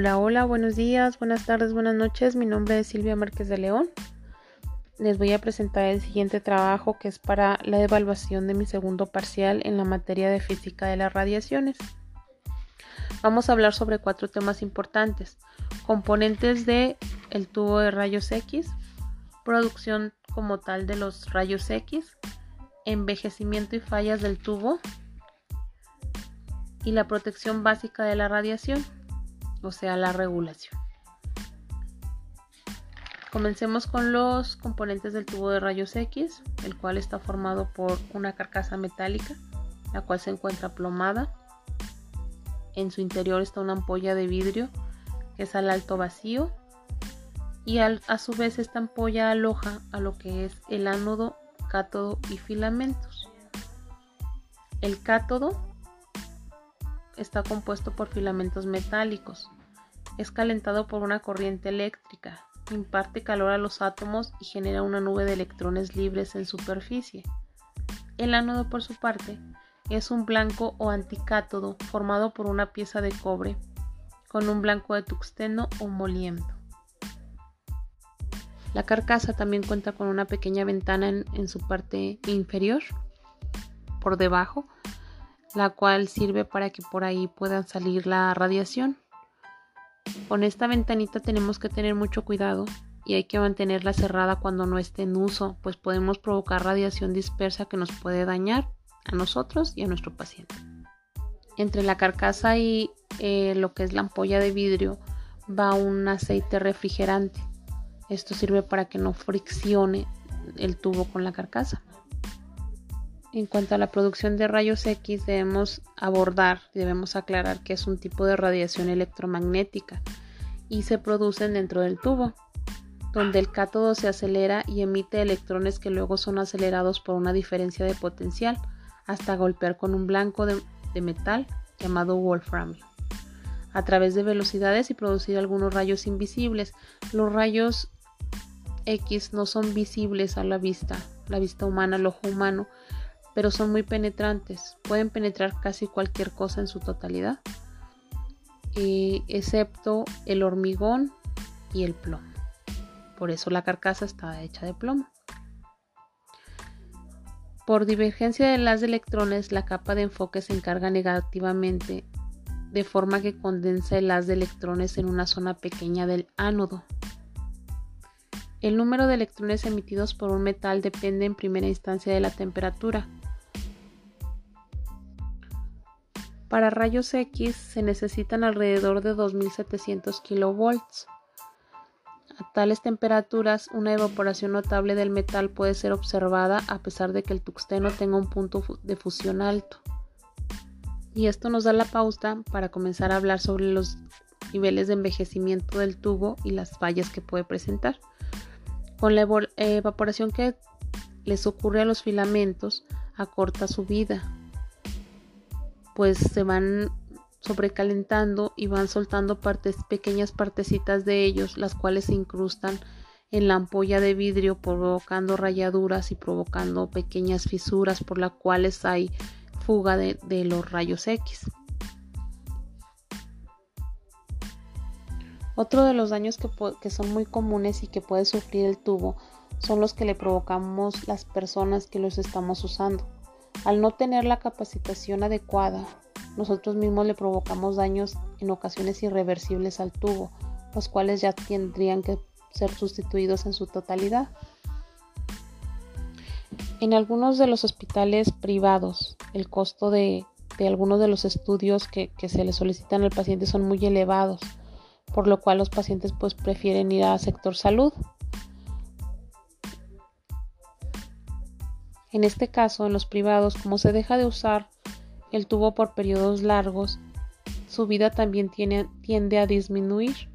Hola, hola, buenos días, buenas tardes, buenas noches. Mi nombre es Silvia Márquez de León. Les voy a presentar el siguiente trabajo que es para la evaluación de mi segundo parcial en la materia de física de las radiaciones. Vamos a hablar sobre cuatro temas importantes. Componentes de tubo de rayos X, producción como tal de los rayos X, envejecimiento y fallas del tubo y la protección básica de la radiación o sea, la regulación. Comencemos con los componentes del tubo de rayos X, el cual está formado por una carcasa metálica, la cual se encuentra plomada. En su interior está una ampolla de vidrio que es al alto vacío y a su vez esta ampolla aloja a lo que es el ánodo, cátodo y filamentos. El cátodo está compuesto por filamentos metálicos. Es calentado por una corriente eléctrica, imparte calor a los átomos y genera una nube de electrones libres en superficie. El ánodo, por su parte, es un blanco o anticátodo formado por una pieza de cobre con un blanco de tuxteno o moliendo. La carcasa también cuenta con una pequeña ventana en, en su parte inferior, por debajo, la cual sirve para que por ahí pueda salir la radiación. Con esta ventanita tenemos que tener mucho cuidado y hay que mantenerla cerrada cuando no esté en uso, pues podemos provocar radiación dispersa que nos puede dañar a nosotros y a nuestro paciente. Entre la carcasa y eh, lo que es la ampolla de vidrio va un aceite refrigerante. Esto sirve para que no friccione el tubo con la carcasa. En cuanto a la producción de rayos X, debemos abordar, debemos aclarar que es un tipo de radiación electromagnética y se producen dentro del tubo, donde el cátodo se acelera y emite electrones que luego son acelerados por una diferencia de potencial hasta golpear con un blanco de, metal llamado wolframio a través de velocidades y producir algunos rayos invisibles. Los rayos X no son visibles a la vista, la vista humana, el ojo humano, pero son muy penetrantes. Pueden penetrar casi cualquier cosa en su totalidad, excepto el hormigón y el plomo. Por eso la carcasa está hecha de plomo. Por divergencia de las electrones, la capa de enfoque se encarga negativamente, de forma que condensa el haz de electrones en una zona pequeña del ánodo. El número de electrones emitidos por un metal depende en primera instancia de la temperatura, Para rayos X se necesitan alrededor de 2700 kV. A tales temperaturas, una evaporación notable del metal puede ser observada a pesar de que el tuxteno tenga un punto de fusión alto. Y esto nos da la pauta para comenzar a hablar sobre los niveles de envejecimiento del tubo y las fallas que puede presentar. Con la evaporación que les ocurre a los filamentos, acorta su vida, pues se van sobrecalentando y van soltando partes, pequeñas partecitas de ellos, las cuales se incrustan en la ampolla de vidrio, provocando rayaduras y provocando pequeñas fisuras por las cuales hay fuga de, los rayos X. Otro de los daños que, que, son muy comunes y que puede sufrir el tubo son los que le provocamos las personas que los estamos usando. Al no tener la capacitación adecuada, nosotros mismos le provocamos daños en ocasiones irreversibles al tubo, los cuales ya tendrían que ser sustituidos en su totalidad. En algunos de los hospitales privados, el costo de, algunos de los estudios que, que, se le solicitan al paciente son muy elevados, por lo cual los pacientes pues prefieren ir al sector salud En este caso, en los privados, como se deja de usar el tubo por periodos largos, su vida también tiende a disminuir.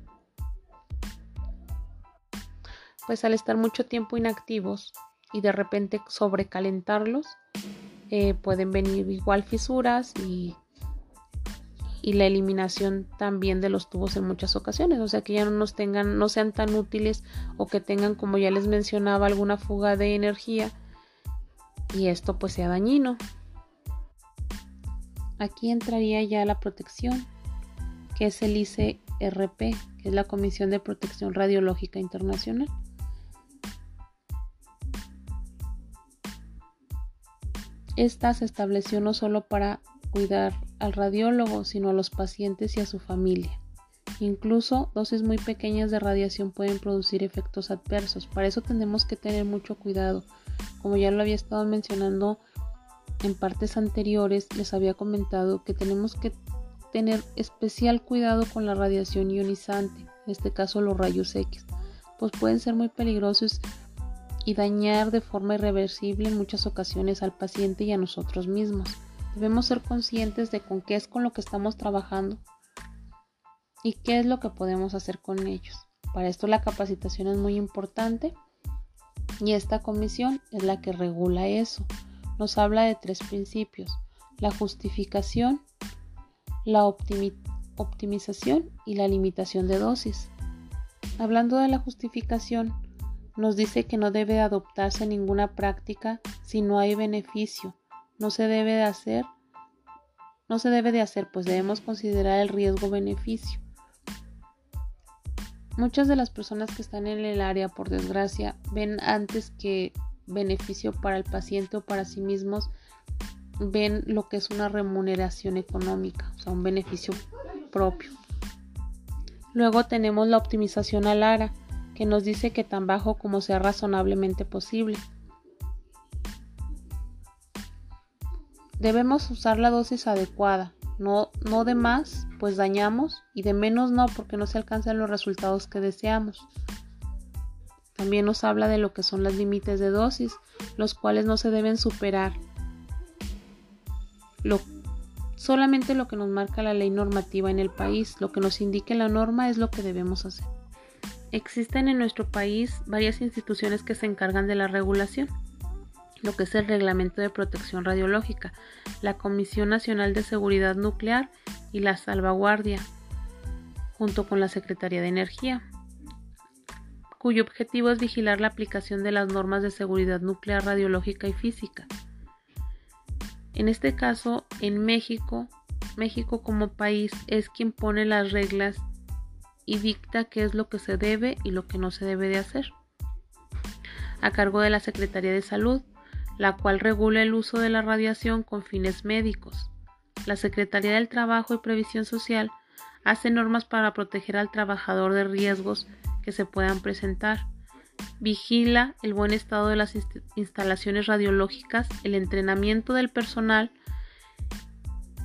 Pues al estar mucho tiempo inactivos y de repente sobrecalentarlos, eh, pueden venir igual fisuras y, y, la eliminación también de los tubos en muchas ocasiones. O sea que ya no nos tengan, no sean tan útiles o que tengan, como ya les mencionaba, alguna fuga de energía y esto pues sea dañino. Aquí entraría ya la protección, que es el IC CRP, que es la Comisión de Protección Radiológica Internacional. Esta se estableció no solo para cuidar al radiólogo, sino a los pacientes y a su familia. Incluso dosis muy pequeñas de radiación pueden producir efectos adversos. Para eso tenemos que tener mucho cuidado. Como ya lo había estado mencionando en partes anteriores, les había comentado que tenemos que tener especial cuidado con la radiación ionizante, en este caso los rayos X, pues pueden ser muy peligrosos y dañar de forma irreversible en muchas ocasiones al paciente y a nosotros mismos. Debemos ser conscientes de con qué es con lo que estamos trabajando y qué es lo que podemos hacer con ellos. Para esto la capacitación es muy importante y esta comisión es la que regula eso. Nos habla de tres principios, la justificación, la optimización y la limitación de dosis. Hablando de la justificación, nos dice que no debe adoptarse ninguna práctica si no hay beneficio. No se debe de hacer, no se debe de hacer, pues debemos considerar el riesgo-beneficio. Muchas de las personas que están en el área, por desgracia, ven antes que beneficio para el paciente o para sí mismos, ven lo que es una remuneración económica, o sea, un beneficio propio. Luego tenemos la optimización al ARA, que nos dice que tan bajo como sea razonablemente posible. Debemos usar la dosis adecuada, no, no de más, pues dañamos, y de menos no, porque no se alcanzan los resultados que deseamos. También nos habla de lo que son los límites de dosis, los cuales no se deben superar. Lo, solamente lo que nos marca la ley normativa en el país, lo que nos indique la norma es lo que debemos hacer. Existen en nuestro país varias instituciones que se encargan de la regulación, lo que es el Reglamento de Protección Radiológica, la Comisión Nacional de Seguridad Nuclear y la Salvaguardia, junto con la Secretaría de Energía, cuyo objetivo es vigilar la aplicación de las normas de seguridad nuclear, radiológica y física. En este caso, en México, México como país es quien pone las reglas y dicta qué es lo que se debe y lo que no se debe de hacer. A cargo de la Secretaría de Salud, la cual regula el uso de la radiación con fines médicos. La Secretaría del Trabajo y Previsión Social hace normas para proteger al trabajador de riesgos que se puedan presentar. Vigila el buen estado de las instalaciones radiológicas, el entrenamiento del personal,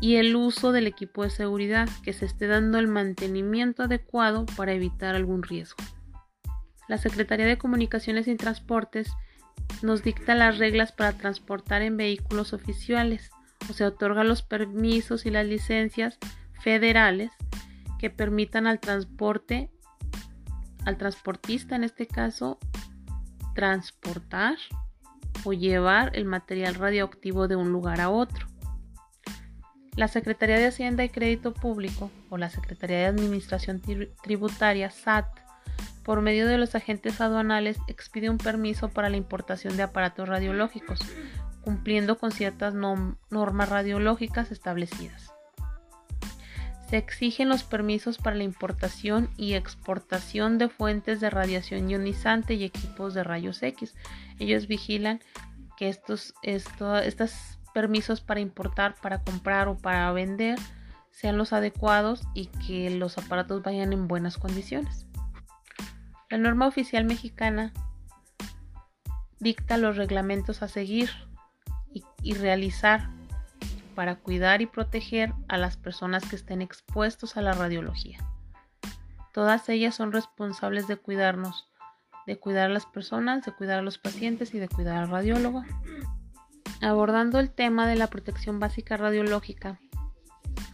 y el uso del equipo de seguridad, que se esté dando el mantenimiento adecuado para evitar algún riesgo. La Secretaría de Comunicaciones y Transportes nos dicta las reglas para transportar en vehículos oficiales, o se otorga los permisos y las licencias federales que permitan al transporte, al transportista en este caso, transportar o llevar el material radioactivo de un lugar a otro. La Secretaría de Hacienda y Crédito Público o la Secretaría de Administración Tributaria SAT, por medio de los agentes aduanales, expide un permiso para la importación de aparatos radiológicos, cumpliendo con ciertas normas radiológicas establecidas. Se exigen los permisos para la importación y exportación de fuentes de radiación ionizante y equipos de rayos X. Ellos vigilan que estos, estas permisos para importar, para comprar o para vender sean los adecuados y que los aparatos vayan en buenas condiciones. La norma oficial mexicana dicta los reglamentos a seguir y, realizar para cuidar y proteger a las personas que estén expuestos a la radiología. Todas ellas son responsables de cuidarnos, de cuidar a las personas, de cuidar a los pacientes y de cuidar al radiólogo abordando el tema de la protección básica radiológica.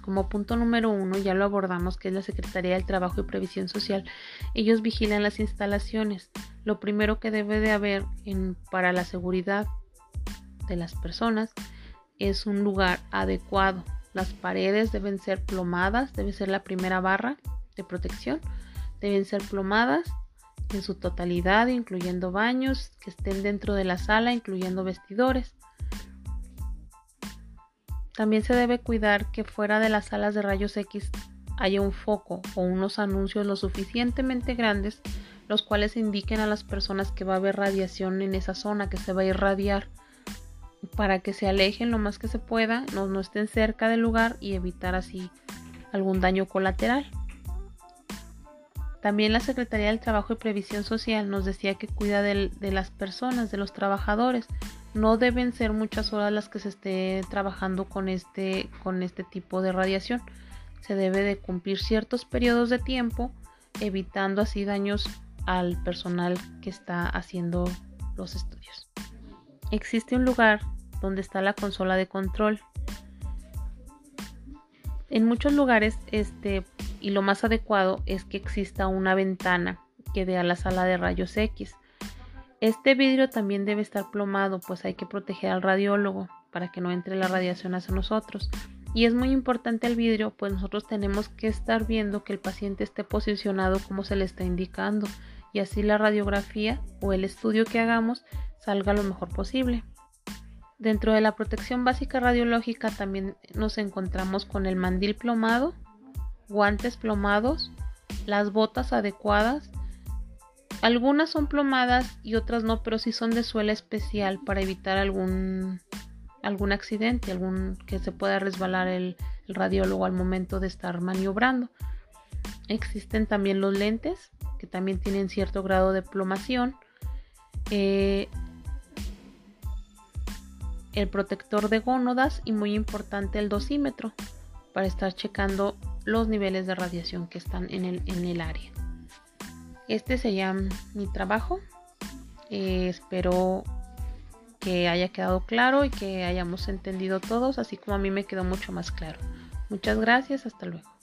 Como punto número uno, ya lo abordamos, que es la Secretaría del Trabajo y Previsión Social. Ellos vigilan las instalaciones. Lo primero que debe de haber para la seguridad de las personas es un lugar adecuado. Las paredes deben ser plomadas, debe ser la primera barra de protección. Deben ser plomadas en su totalidad, incluyendo baños que estén dentro de la sala, incluyendo vestidores. También se debe cuidar que fuera de las salas de rayos X haya un foco o unos anuncios lo suficientemente grandes los cuales indiquen a las personas que va a haber radiación en esa zona, que se va a irradiar, para que se alejen lo más que se pueda, no, no estén cerca del lugar y evitar así algún daño colateral. También la Secretaría del Trabajo y Previsión Social nos decía que cuida de, de, las personas, de los trabajadores. No deben ser muchas horas las que se esté trabajando con este, con este tipo de radiación. Se debe de cumplir ciertos periodos de tiempo, evitando así daños al personal que está haciendo los estudios. Existe un lugar donde está la consola de control. En muchos lugares, este, y lo más adecuado es que exista una ventana que dé a la sala de rayos X. Este vidrio también debe estar plomado, pues hay que proteger al radiólogo para que no entre la radiación hacia nosotros. Y es muy importante el vidrio, pues nosotros tenemos que estar viendo que el paciente esté posicionado como se le está indicando y así la radiografía o el estudio que hagamos salga lo mejor posible. Dentro de la protección básica radiológica también nos encontramos con el mandil plomado, guantes plomados, las botas adecuadas. Algunas son plomadas y otras no, pero sí son de suela especial para evitar algún, algún accidente, algún que se pueda resbalar el, el radiólogo al momento de estar maniobrando. Existen también los lentes que también tienen cierto grado de plomación. Eh, el protector de gónodas y muy importante el dosímetro para estar checando los niveles de radiación que están en el, en el área. Este sería mi trabajo. Eh, espero que haya quedado claro y que hayamos entendido todos, así como a mí me quedó mucho más claro. Muchas gracias, hasta luego.